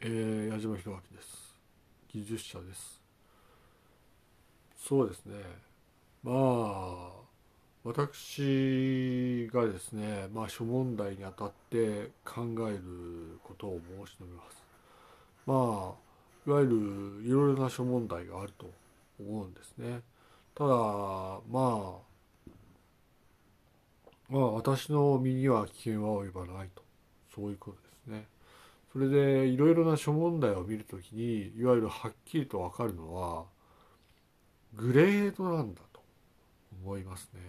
えー、矢島弘明です。技術者です。そうですね。まあ私がですねまあ諸問題にあたって考えることを申し述べます。まあいわゆるいろいろな諸問題があると思うんですね。ただまあまあ私の身には危険は及ばないと。そういうことですね。それでいろいろな諸問題を見るときにいわゆるはっきりと分かるのはグレードなんだと思いますね。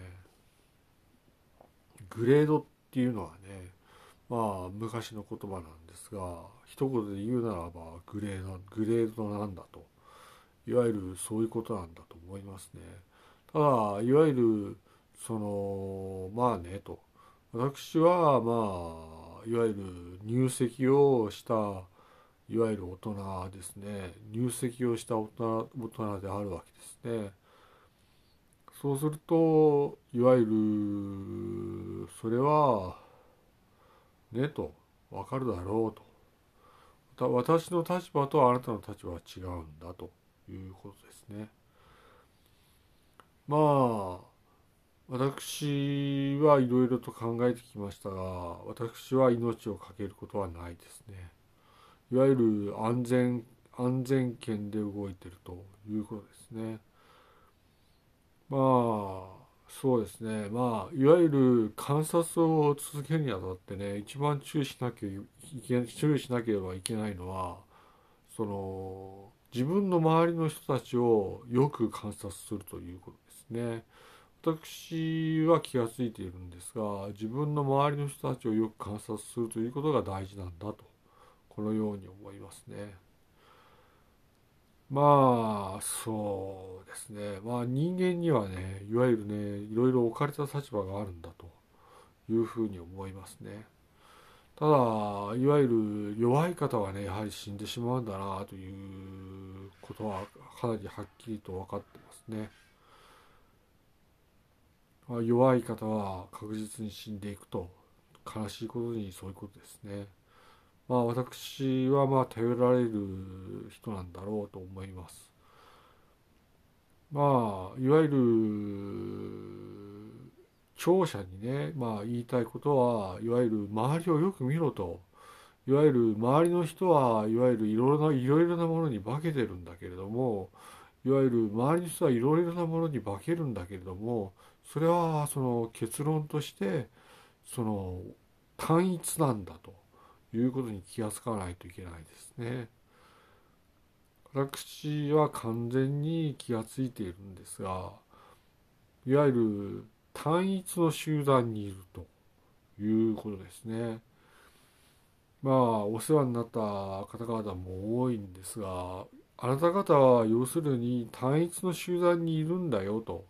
グレードっていうのはねまあ昔の言葉なんですが一言で言うならばグレードグレードなんだといわゆるそういうことなんだと思いますね。ただいわゆるそのまあねと私はまあいわゆる入籍をしたいわゆる大人ですね。入籍をした大人大人であるわけですね。そうするといわゆるそれはねと分かるだろうと。私の立場とあなたの立場は違うんだということですね。まあ私はいろいろと考えてきましたが私は命を懸けることはないですね。いわゆる安全安全圏で動いてるということですね。まあそうですね。まあいわゆる観察を続けるにあたってね一番注意しなきゃいけ注意しなければいけないのはその自分の周りの人たちをよく観察するということですね。私は気が付いているんですが自分の周りの人たちをよく観察するということが大事なんだとこのように思いますね。まあそうですねまあ人間にはねいわゆるねいろいろ置かれた立場があるんだというふうに思いますね。ただいわゆる弱い方はねやはり死んでしまうんだなということはかなりはっきりと分かってますね。弱い方は確実に死んでいくと悲しいことにそういうことですね。まあ私はまあ頼られる人なんだろうと思います。まあいわゆる聴者にね、まあ、言いたいことはいわゆる周りをよく見ろといわゆる周りの人はいわゆるいろいろないろいろなものに化けてるんだけれどもいわゆる周りの人はいろいろなものに化けるんだけれどもそれはその結論としてその単一なんだということに気が付かないといけないですね。私は完全に気が付いているんですがいわゆる単一の集団にいるということですね。まあお世話になった方々も多いんですがあなた方は要するに単一の集団にいるんだよと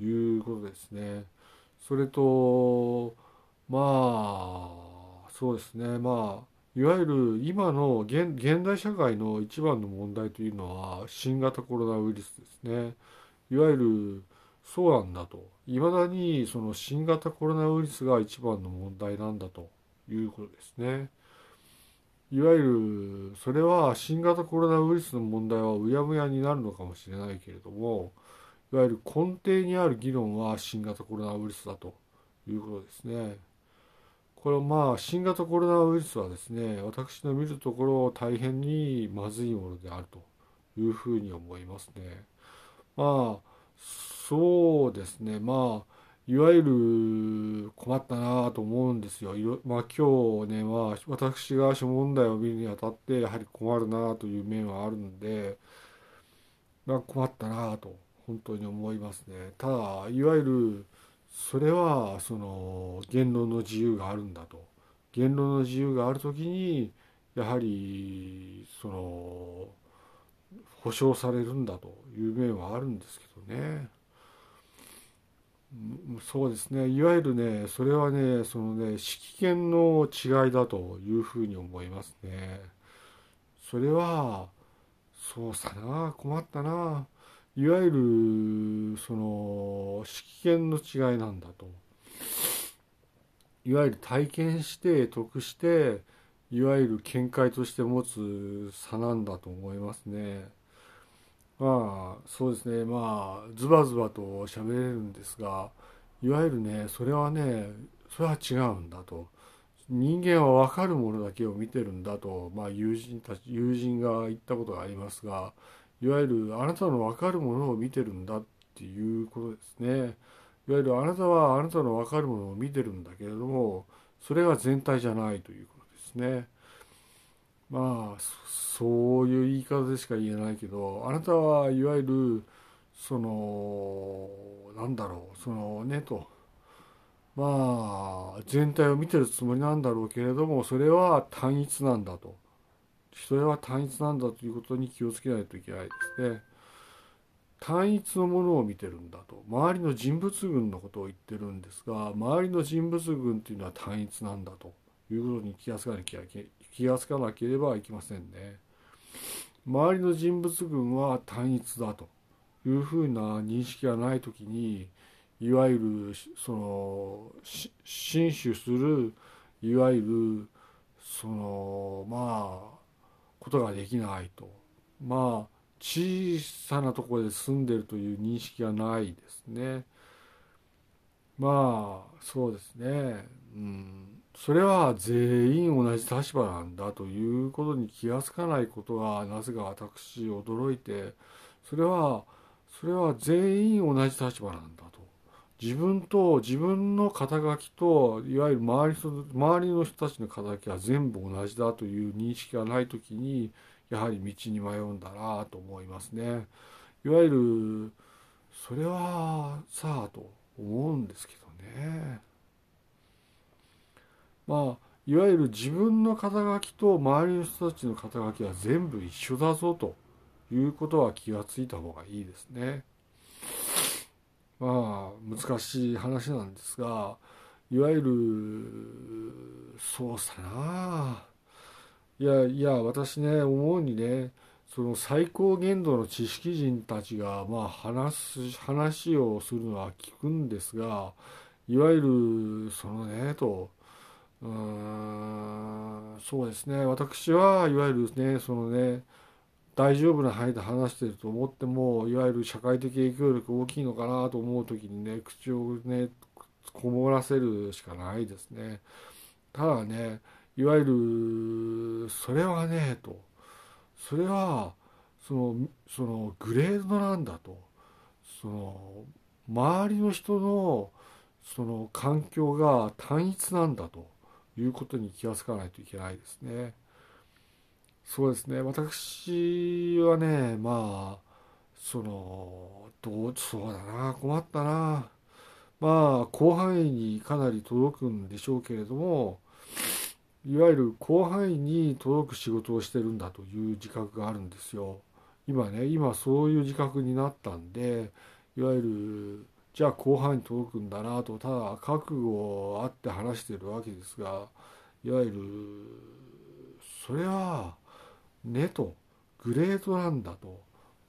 いうことですね。それとまあそうですねまあいわゆる今の現代社会の一番の問題というのは新型コロナウイルスですね。いわゆるそうなんだと。いまだにその新型コロナウイルスが一番の問題なんだということですね。いわゆるそれは新型コロナウイルスの問題はうやむやになるのかもしれないけれどもいわゆる根底にある議論は新型コロナウイルスだということですね。これはまあ新型コロナウイルスはですね私の見るところ大変にまずいものであるというふうに思いますね。まあそうですねまあいわゆる困ったなと思うんですよ。まあ今日ね、まあ私が諸問題を見るにあたってやはり困るなという面はあるので、まあ困ったなと本当に思いますね。ただ、いわゆるそれはその言論の自由があるんだと。言論の自由がある時にやはりその保障されるんだという面はあるんですけどね。そうですねいわゆるねそれはねそのね指揮権の違いだというふうに思いますねそれはそうさな困ったないわゆるその指揮権の違いなんだと。いわゆる体験して得していわゆる見解として持つ差なんだと思いますね。まあそうですね。まあズバズバと喋れるんですがいわゆるねそれはねそれは違うんだと。人間は分かるものだけを見てるんだと、まあ、友人たち友人が言ったことがありますがいわゆるあなたの分かるものを見てるんだっていうことですね。いわゆるあなたはあなたの分かるものを見てるんだけれどもそれが全体じゃないということですね。まあそういう言い方でしか言えないけどあなたはいわゆるそのなんだろうそのねと。まあ全体を見てるつもりなんだろうけれどもそれは単一なんだと。それは単一なんだということに気をつけないといけないですね単一のものを見てるんだと周りの人物群のことを言ってるんですが周りの人物群っていうのは単一なんだということに気が付かなきゃ気が付かなければいけませんね。周りの人物群は単一だというふうな認識がない時にいわゆるその進取するいわゆるそのまあことができないと。まあ小さなところで住んでるという認識がないですね。まあそうですね。うん。それは全員同じ立場なんだということに気が付かないことがなぜか私驚いてそれはそれは全員同じ立場なんだと。自分と自分の肩書きといわゆる周り周りの人たちの肩書きは全部同じだという認識がない時にやはり道に迷うんだなと思いますね。いわゆるそれはさあと思うんですけどね。まあいわゆる自分の肩書きと周りの人たちの肩書きは全部一緒だぞということは気がついた方がいいですね。まあ難しい話なんですがいわゆすそうさな。いやいや私ね思うにねその最高限度の知識人たちがまあ話す話をするのは聞くんですがいわゆるそのねとうんそうですね。私はいわゆるねそのね大丈夫な範囲で話してると思ってもいわゆる社会的影響力大きいのかなと思う時にね口をねこもらせるしかないですね。ただねいわゆるそれはねと。それはそのそのグレードなんだと。その周りの人のその環境が単一なんだということに気が付かないといけないですね。そうですね私はねまあそのどうそうだな困ったなまあ広範囲にかなり届くんでしょうけれどもいわゆる広範囲に届く仕事をしてるんだという自覚があるんですよ。今ね今そういう自覚になったんでいわゆるじゃあ後半に届くんだなとただ覚悟あって話してるわけですがいわゆるそれはねと。グレードなんだと。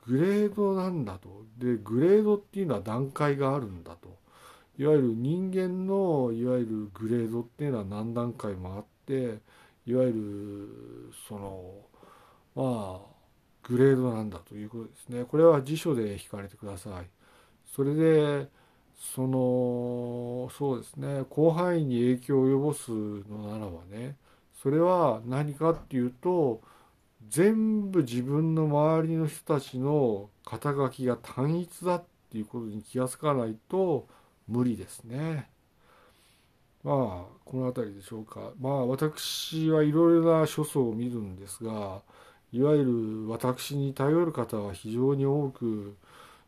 グレードなんだと。でグレードっていうのは段階があるんだと。いわゆる人間のいわゆるグレードっていうのは何段階もあっていわゆるそのまあグレードなんだということですね。これは辞書で引かれてください。それでそのそうですね。広範囲に影響を及ぼすのならばねそれは何かっていうと全部自分の周りの人たちの肩書きが単一だっていうことに気が付かないと無理ですね。まあこの辺りでしょうか。まあ私はいろいろな書相を見るんですがいわゆる私に頼る方は非常に多く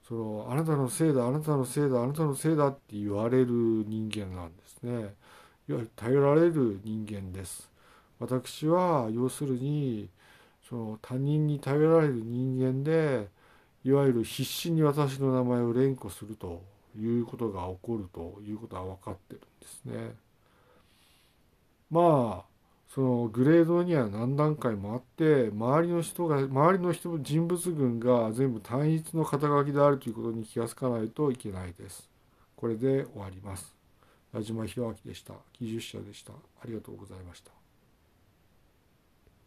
そのあなたのせいだあなたのせいだあなたのせいだって言われる人間なんですね。いわゆる頼られる人間です。私は要するにその他人に頼られる人間でいわゆる必死に私の名前を連呼するということが起こるということは分かってるんですね。まあそのグレードには何段階もあって周りの人が周りの人人物群が全部単一の肩書きであるということに気が付かないといけないです。これで終わります。矢島弘明でした。技術者でした。ありがとうございました。